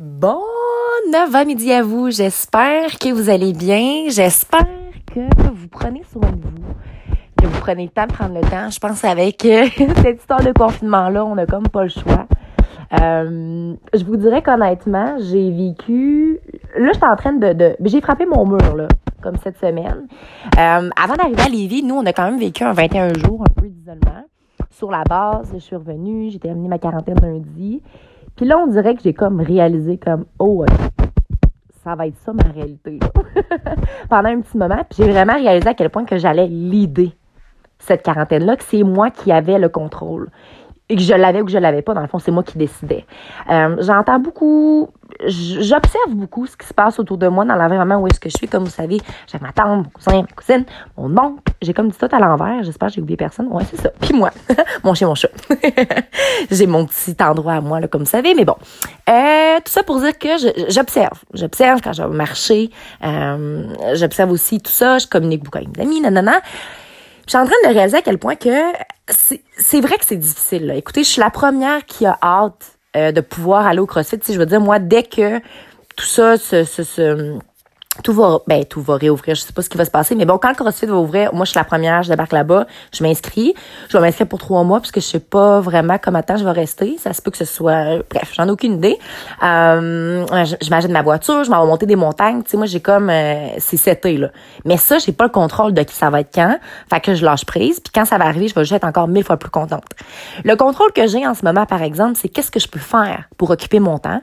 Bon 9 midi à vous. J'espère que vous allez bien. J'espère que vous prenez soin de vous. Que vous prenez le temps de prendre le temps. Je pense avec euh, cette histoire de confinement-là, on a comme pas le choix. Euh, je vous dirais qu'honnêtement, j'ai vécu. Là, j'étais en train de. de... J'ai frappé mon mur, là, comme cette semaine. Euh, avant d'arriver à Lévis, nous, on a quand même vécu un 21 jours, un peu d'isolement. Sur la base, je suis revenue, j'ai terminé ma quarantaine lundi. Puis là, on dirait que j'ai comme réalisé comme, oh, ça va être ça ma réalité. Pendant un petit moment, puis j'ai vraiment réalisé à quel point que j'allais l'idée cette quarantaine-là, que c'est moi qui avais le contrôle et que je l'avais ou que je l'avais pas, dans le fond, c'est moi qui décidais. Euh, j'entends beaucoup, j'observe beaucoup ce qui se passe autour de moi dans l'environnement où est-ce que je suis. Comme vous savez, j'ai ma tante, mon cousin, ma cousine, mon oncle. J'ai comme dit tout à l'envers. J'espère que j'ai oublié personne. Ouais, c'est ça. Puis moi, mon chien, mon chat. j'ai mon petit endroit à moi, là, comme vous savez. Mais bon, euh, tout ça pour dire que j'observe. J'observe quand je vais marcher. Euh, j'observe aussi tout ça. Je communique beaucoup avec mes amis, nanana. Je suis en train de réaliser à quel point que c'est vrai que c'est difficile. Là. Écoutez, je suis la première qui a hâte euh, de pouvoir aller au CrossFit. Si je veux dire, moi, dès que tout ça se, se, se tout va ben tout va réouvrir. Je sais pas ce qui va se passer mais bon quand le CrossFit va ouvrir moi je suis la première je débarque là-bas je m'inscris. Je vais m'inscrire pour trois mois puisque je sais pas vraiment comment temps je vais rester. Ça se peut que ce soit bref j'en ai aucune idée. Euh, j'imagine ma voiture je m'en vais monter des montagnes. Tu sais moi j'ai comme euh, c'est cet là. Mais ça j'ai pas le contrôle de qui ça va être quand. Fait que je lâche prise. Puis quand ça va arriver je vais juste être encore mille fois plus contente. Le contrôle que j'ai en ce moment par exemple c'est qu'est-ce que je peux faire pour occuper mon temps?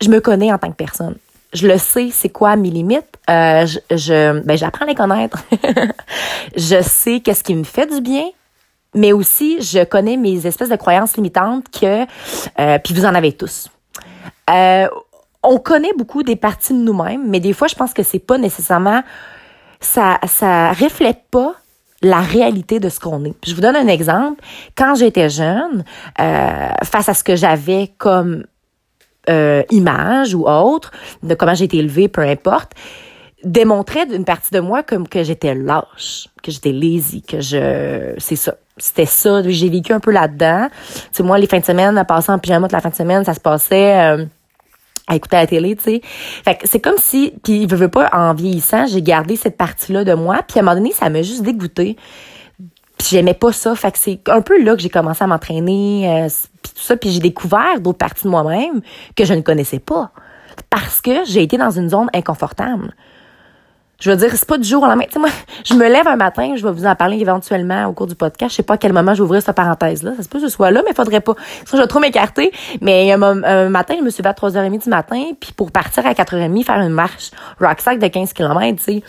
Je me connais en tant que personne je le sais, c'est quoi mes limites. Euh, je, je ben, j'apprends à les connaître. je sais qu'est-ce qui me fait du bien, mais aussi je connais mes espèces de croyances limitantes que, euh, puis vous en avez tous. Euh, on connaît beaucoup des parties de nous-mêmes, mais des fois, je pense que c'est pas nécessairement, ça, ça reflète pas la réalité de ce qu'on est. Je vous donne un exemple. Quand j'étais jeune, euh, face à ce que j'avais comme euh, image ou autre, de comment j'ai été élevée, peu importe, démontrait d'une partie de moi comme que j'étais lâche, que j'étais lazy, que je... C'est ça. C'était ça. J'ai vécu un peu là-dedans. Tu sais, moi, les fins de semaine, à passer en pyjama toute la fin de semaine, ça se passait... Euh, à écouter la télé, tu sais. Fait que c'est comme si, puis il veut pas, en vieillissant, j'ai gardé cette partie-là de moi, puis à un moment donné, ça m'a juste dégoûté. J'aimais pas ça. Fait c'est un peu là que j'ai commencé à m'entraîner, euh, puis tout ça. Puis j'ai découvert d'autres parties de moi-même que je ne connaissais pas. Parce que j'ai été dans une zone inconfortable. Je veux dire, c'est pas du jour au lendemain. Tu sais, moi, je me lève un matin, je vais vous en parler éventuellement au cours du podcast. Je sais pas à quel moment ouvrir cette parenthèse-là. Ça se peut que je sois là, mais faudrait pas. Ça, je vais trop m'écarter. Mais un, matin, je me suis levée à 3h30 du matin, puis pour partir à 4h30, faire une marche rucksack de 15 km, tu sais.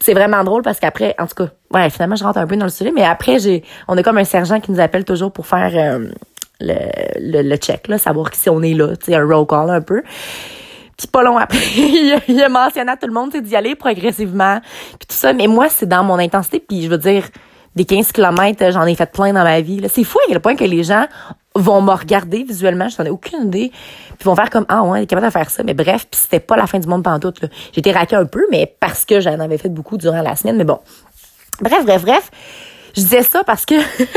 c'est vraiment drôle parce qu'après, en tout cas, ouais, finalement, je rentre un peu dans le sujet, mais après, j'ai, on a comme un sergent qui nous appelle toujours pour faire euh, le, le, le, check, là, savoir si on est là, tu sais, un roll call un peu. Puis pas long après, il, a, mentionné à tout le monde d'y aller progressivement. Puis tout ça. Mais moi, c'est dans mon intensité. Puis je veux dire, des 15 km, j'en ai fait plein dans ma vie. C'est fou à quel point que les gens vont me regarder visuellement, je n'en ai aucune idée, puis vont faire comme ah ouais, elle est capable de faire ça, mais bref, puis c'était pas la fin du monde pantoute. J'étais raqué un peu, mais parce que j'en avais fait beaucoup durant la semaine, mais bon. Bref, bref, bref. Je disais ça parce que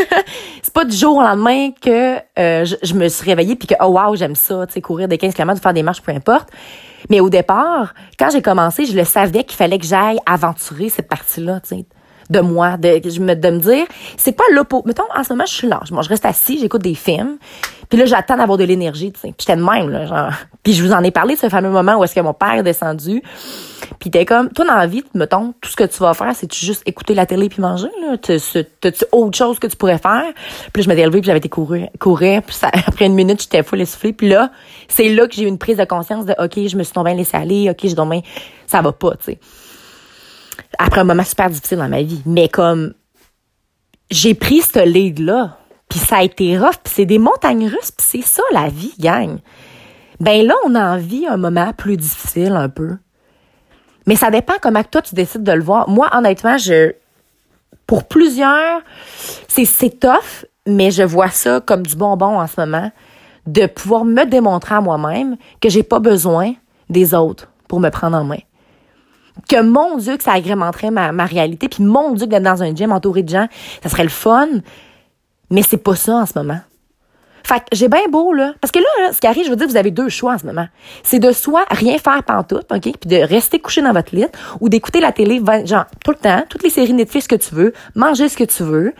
c'est pas du jour au lendemain que euh, je, me suis réveillée puis que oh wow, j'aime ça, tu sais courir des 15 km, faire des marches peu importe. Mais au départ, quand j'ai commencé, je le savais qu'il fallait que j'aille aventurer cette partie-là, tu sais de moi, de, je me, de me dire, c'est quoi l'oppo. Mettons, en ce moment, je suis là. Moi, je reste assis, j'écoute des films. Puis là, j'attends d'avoir de l'énergie, tu sais. Puis j'étais de même, là, genre. Puis je vous en ai parlé de ce fameux moment où est-ce que mon père est descendu. Puis t'es comme, toi, dans la vie, mettons, tout ce que tu vas faire, c'est juste écouter la télé puis manger, là? T'as-tu autre chose que tu pourrais faire? Puis je m'étais élevée puis j'avais été courir, courir. Puis après une minute, j'étais full essoufflée. Puis là, c'est là que j'ai eu une prise de conscience de, OK, je me suis tombée laissée aller. OK, j'ai tombé, ça va pas, tu sais après un moment super difficile dans ma vie. Mais comme j'ai pris ce lead-là, puis ça a été rough, puis c'est des montagnes russes, puis c'est ça la vie, gang. Ben là, on a envie un moment plus difficile un peu. Mais ça dépend comment toi tu décides de le voir. Moi, honnêtement, je pour plusieurs, c'est c'est tough, mais je vois ça comme du bonbon en ce moment de pouvoir me démontrer à moi-même que j'ai pas besoin des autres pour me prendre en main que mon Dieu, que ça agrémenterait ma, ma réalité, puis mon Dieu, d'être dans un gym entouré de gens, ça serait le fun, mais c'est pas ça en ce moment. Fait que j'ai bien beau, là. Parce que là, ce qui arrive, je veux dire, vous avez deux choix en ce moment. C'est de soit rien faire pantoute, OK? Puis de rester couché dans votre lit ou d'écouter la télé, genre, tout le temps, toutes les séries Netflix que tu veux, manger ce que tu veux.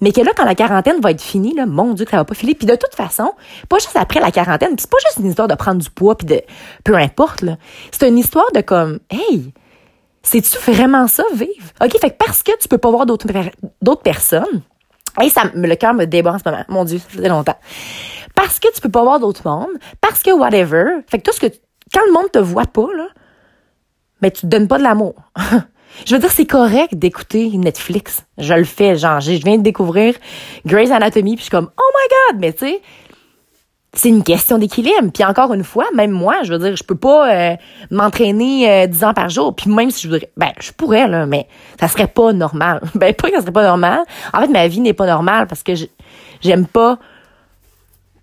Mais que là, quand la quarantaine va être finie, là, mon Dieu, que ça va pas filer. Puis de toute façon, pas juste après la quarantaine, c'est pas juste une histoire de prendre du poids, puis de... Peu importe, là. C'est une histoire de comme, hey, c'est-tu vraiment ça, vivre? OK, fait que parce que tu peux pas voir d'autres personnes, et ça, le cœur me déborde en ce moment. Mon Dieu, ça faisait longtemps. Parce que tu peux pas voir d'autres mondes, parce que whatever. Fait que tout ce que, quand le monde te voit pas, là, ben, tu te donnes pas de l'amour. je veux dire, c'est correct d'écouter Netflix. Je le fais, genre, je viens de découvrir Grey's Anatomy, puis je suis comme, oh my god, mais tu sais, c'est une question d'équilibre. Puis encore une fois, même moi, je veux dire, je peux pas euh, m'entraîner euh, 10 ans par jour. Puis même si je voudrais, ben je pourrais là, mais ça serait pas normal. Ben pas que ça serait pas normal. En fait, ma vie n'est pas normale parce que j'aime pas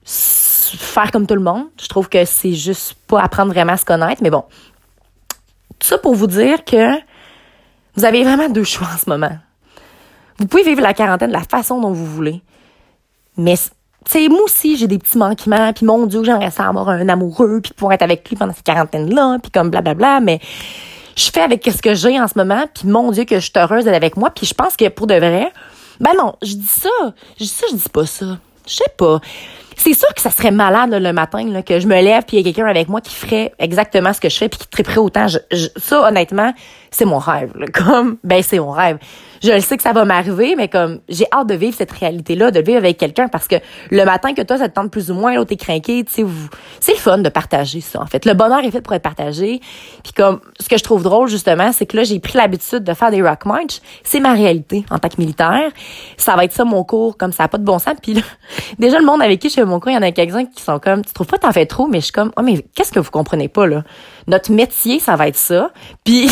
faire comme tout le monde. Je trouve que c'est juste pas apprendre vraiment à se connaître. Mais bon, tout ça pour vous dire que vous avez vraiment deux choix en ce moment. Vous pouvez vivre la quarantaine de la façon dont vous voulez, mais sais, moi aussi, j'ai des petits manquements, puis mon Dieu, j'aimerais ça avoir un amoureux, puis pouvoir être avec lui pendant cette quarantaine-là, puis comme blablabla, mais je fais avec ce que j'ai en ce moment, puis mon Dieu, que je suis heureuse d'être avec moi, puis je pense que pour de vrai, ben non, je dis ça, je dis ça, je dis pas ça. Je sais pas. C'est sûr que ça serait malade le matin là, que je me lève puis il y a quelqu'un avec moi qui ferait exactement ce que je fais puis qui triperait autant. ça honnêtement, c'est mon rêve. Comme ben c'est mon rêve je le sais que ça va m'arriver, mais comme j'ai hâte de vivre cette réalité-là, de vivre avec quelqu'un parce que le matin que toi, ça te tente plus ou moins, l'autre est craqué, tu sais, c'est le fun de partager ça, en fait. Le bonheur est fait pour être partagé. Puis comme, ce que je trouve drôle, justement, c'est que là, j'ai pris l'habitude de faire des rock march. C'est ma réalité en tant que militaire. Ça va être ça mon cours, comme ça n'a pas de bon sens. Puis là, déjà, le monde avec qui je mon cours, il y en a quelques-uns qui sont comme, tu trouves pas t'en fais trop, mais je suis comme, oh, mais qu'est-ce que vous comprenez pas, là? Notre métier, ça va être ça. Puis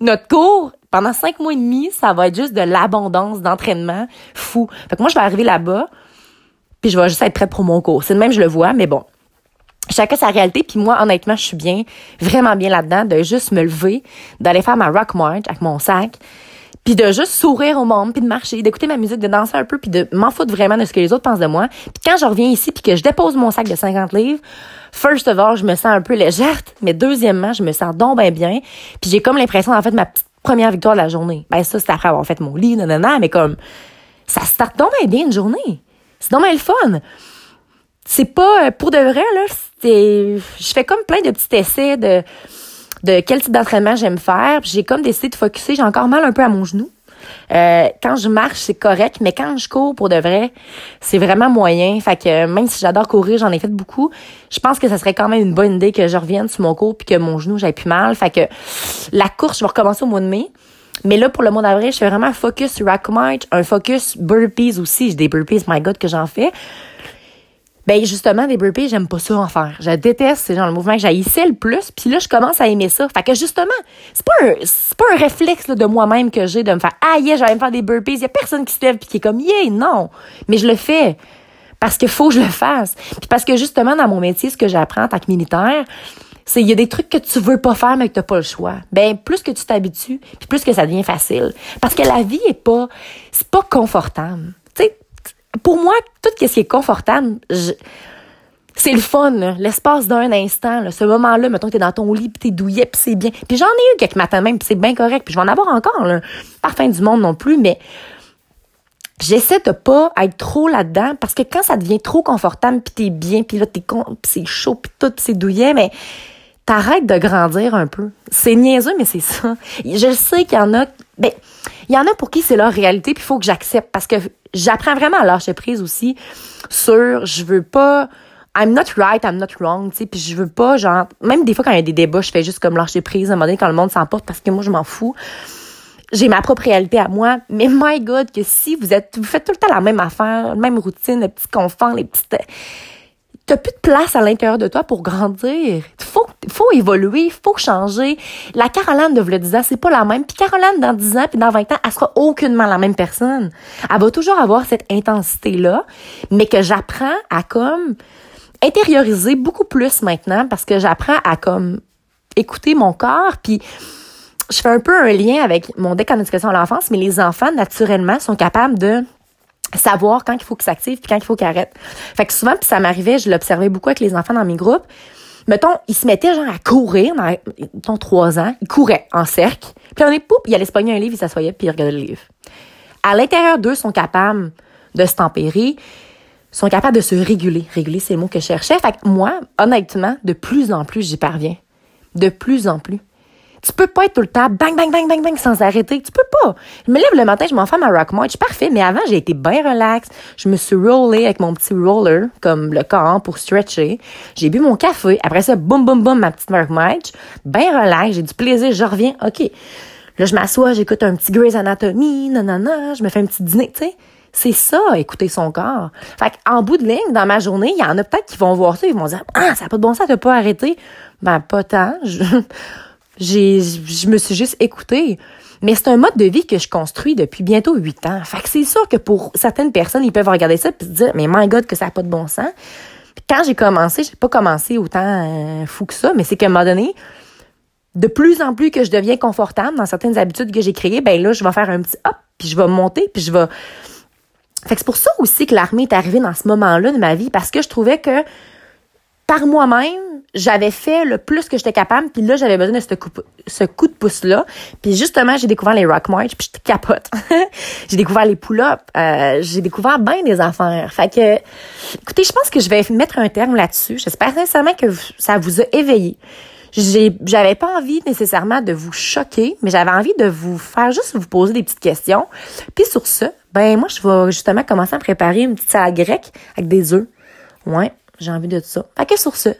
notre cours, pendant cinq mois et demi, ça va être juste de l'abondance d'entraînement fou. Fait que moi, je vais arriver là-bas, puis je vais juste être prête pour mon cours. C'est de même, je le vois, mais bon. Chacun sa réalité, puis moi, honnêtement, je suis bien, vraiment bien là-dedans, de juste me lever, d'aller faire ma rock march avec mon sac, puis de juste sourire au monde, puis de marcher, d'écouter ma musique, de danser un peu, puis de m'en foutre vraiment de ce que les autres pensent de moi. Puis quand je reviens ici, puis que je dépose mon sac de 50 livres, first of all, je me sens un peu légère, mais deuxièmement, je me sens donc bien bien. Puis j'ai comme l'impression, en fait, ma petite première victoire de la journée. Ben ça, c'est après avoir fait mon lit, nanana, mais comme, ça start donc bien une journée. C'est donc bien le fun. C'est pas, euh, pour de vrai, là, c'est, je fais comme plein de petits essais de, de quel type d'entraînement j'aime faire. J'ai comme décidé de focuser. J'ai encore mal un peu à mon genou. Euh, quand je marche, c'est correct, mais quand je cours pour de vrai, c'est vraiment moyen. Fait que même si j'adore courir, j'en ai fait beaucoup. Je pense que ça serait quand même une bonne idée que je revienne sur mon cours puis que mon genou j'aille plus mal. Fait que la course, je vais recommencer au mois de mai. Mais là, pour le mois d'avril, je fais vraiment focus rack march, un focus burpees aussi. J'ai des burpees, my God, que j'en fais. Ben justement, des burpees, j'aime pas ça en faire. Je déteste, c'est genre le mouvement que j'haïssais le plus. Puis là, je commence à aimer ça. Fait que justement, c'est pas un, c'est pas un réflexe de moi-même que j'ai de me faire ah yeah, j'aime faire des burpees. Il y a personne qui se lève puis qui est comme yeah, non. Mais je le fais parce qu'il faut que je le fasse. Puis parce que justement dans mon métier, ce que j'apprends en tant que militaire, c'est il y a des trucs que tu veux pas faire mais que t'as pas le choix. Ben plus que tu t'habitues, puis plus que ça devient facile. Parce que la vie est pas, c'est pas confortable. Pour moi, tout ce qui est confortable, c'est le fun, l'espace d'un instant, là, ce moment-là, mettons que t'es dans ton lit, puis t'es douillet, puis c'est bien. Puis j'en ai eu quelques matins même, puis c'est bien correct, puis je vais en avoir encore, là. Pas du monde non plus, mais j'essaie de pas être trop là-dedans, parce que quand ça devient trop confortable, puis t'es bien, puis là, t'es con, c'est chaud, puis tout, pis c'est douillet, mais t'arrêtes de grandir un peu. C'est niaiseux, mais c'est ça. Je sais qu'il y en a, ben, il y en a pour qui c'est leur réalité, puis il faut que j'accepte, parce que j'apprends vraiment à lâcher prise aussi sur je veux pas I'm not right, I'm not wrong, tu sais, puis je veux pas genre même des fois quand il y a des débats, je fais juste comme lâcher prise à un moment donné quand le monde s'emporte parce que moi je m'en fous. J'ai ma propre réalité à moi, mais my god que si vous êtes vous faites tout le temps la même affaire, la même routine, les petits confins, les petites t'as plus de place à l'intérieur de toi pour grandir. Faut, faut évoluer, faut changer. La Caroline de le 10 ans, c'est pas la même. Puis Caroline, dans 10 ans, puis dans 20 ans, elle sera aucunement la même personne. Elle va toujours avoir cette intensité-là, mais que j'apprends à comme intérioriser beaucoup plus maintenant parce que j'apprends à comme écouter mon corps, puis je fais un peu un lien avec mon déconnectation à l'enfance, mais les enfants, naturellement, sont capables de savoir quand il faut qu'il s'active puis quand il faut qu'il arrête. Fait que souvent, puis ça m'arrivait, je l'observais beaucoup avec les enfants dans mes groupes. Mettons, ils se mettaient genre à courir, dans, mettons, trois ans, ils couraient en cercle. Puis on est, poup, il allait se pogner un livre, il s'assoyait puis il regardait le livre. À l'intérieur d'eux, sont capables de se tempérer, sont capables de se réguler. Réguler, c'est le mot que je cherchais. Fait que moi, honnêtement, de plus en plus, j'y parviens. De plus en plus. Tu peux pas être tout le temps bang, bang, bang, bang, bang sans arrêter. Tu peux pas. Je me lève le matin, je m'en fais ma rock march. Parfait. Mais avant, j'ai été bien relax. Je me suis rollé avec mon petit roller, comme le corps pour stretcher. J'ai bu mon café. Après ça, boum, boum, boum, ma petite rock march. Bien relax. J'ai du plaisir. Je reviens. OK. Là, je m'assois, j'écoute un petit Grey's Anatomy, nanana. Je me fais un petit dîner, tu sais. C'est ça, écouter son corps. Fait en bout de ligne, dans ma journée, il y en a peut-être qui vont voir ça, ils vont dire, ah, ça n'a pas de bon sens, t'as pas arrêté. Ben, pas tant. J'ai, je me suis juste écoutée. Mais c'est un mode de vie que je construis depuis bientôt huit ans. Fait que c'est sûr que pour certaines personnes, ils peuvent regarder ça et se dire, mais my God, que ça n'a pas de bon sens. Puis quand j'ai commencé, j'ai pas commencé autant euh, fou que ça, mais c'est qu'à un moment donné, de plus en plus que je deviens confortable dans certaines habitudes que j'ai créées, ben là, je vais faire un petit hop, puis je vais monter, puis je vais... Fait que c'est pour ça aussi que l'armée est arrivée dans ce moment-là de ma vie, parce que je trouvais que par moi-même, j'avais fait le plus que j'étais capable, puis là, j'avais besoin de ce coup, de pouce-là. Puis justement, j'ai découvert les rock march, puis je capote. j'ai découvert les pull-ups, euh, j'ai découvert bien des affaires. Fait que, écoutez, je pense que je vais mettre un terme là-dessus. J'espère sincèrement que ça vous a éveillé. J'avais pas envie nécessairement de vous choquer, mais j'avais envie de vous faire juste vous poser des petites questions. Puis sur ce, ben moi, je vais justement commencer à préparer une petite salade grecque avec des œufs. Ouais, j'ai envie de ça. Fait que sur ce,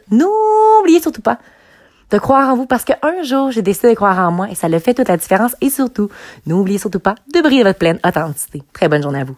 n'oubliez surtout pas de croire en vous parce qu'un jour, j'ai décidé de croire en moi et ça le fait toute la différence. Et surtout, n'oubliez surtout pas de briller votre pleine authenticité. Très bonne journée à vous.